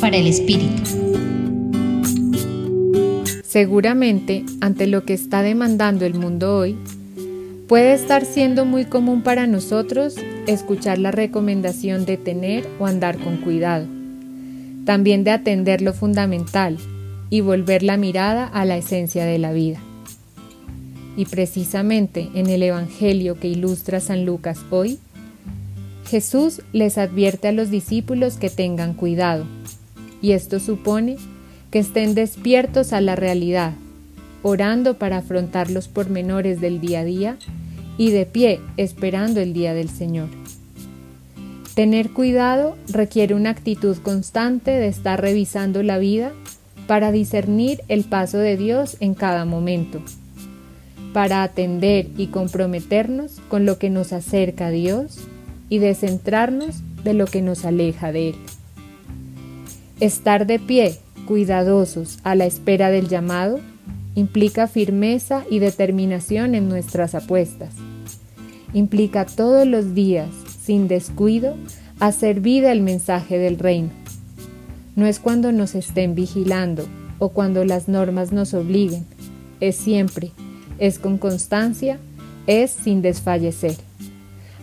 para el espíritu. Seguramente, ante lo que está demandando el mundo hoy, puede estar siendo muy común para nosotros escuchar la recomendación de tener o andar con cuidado, también de atender lo fundamental y volver la mirada a la esencia de la vida. Y precisamente en el Evangelio que ilustra San Lucas hoy, Jesús les advierte a los discípulos que tengan cuidado, y esto supone que estén despiertos a la realidad, orando para afrontar los pormenores del día a día y de pie esperando el día del Señor. Tener cuidado requiere una actitud constante de estar revisando la vida para discernir el paso de Dios en cada momento, para atender y comprometernos con lo que nos acerca a Dios y descentrarnos de lo que nos aleja de Él. Estar de pie cuidadosos a la espera del llamado implica firmeza y determinación en nuestras apuestas. Implica todos los días, sin descuido, hacer vida el mensaje del reino. No es cuando nos estén vigilando o cuando las normas nos obliguen, es siempre, es con constancia, es sin desfallecer.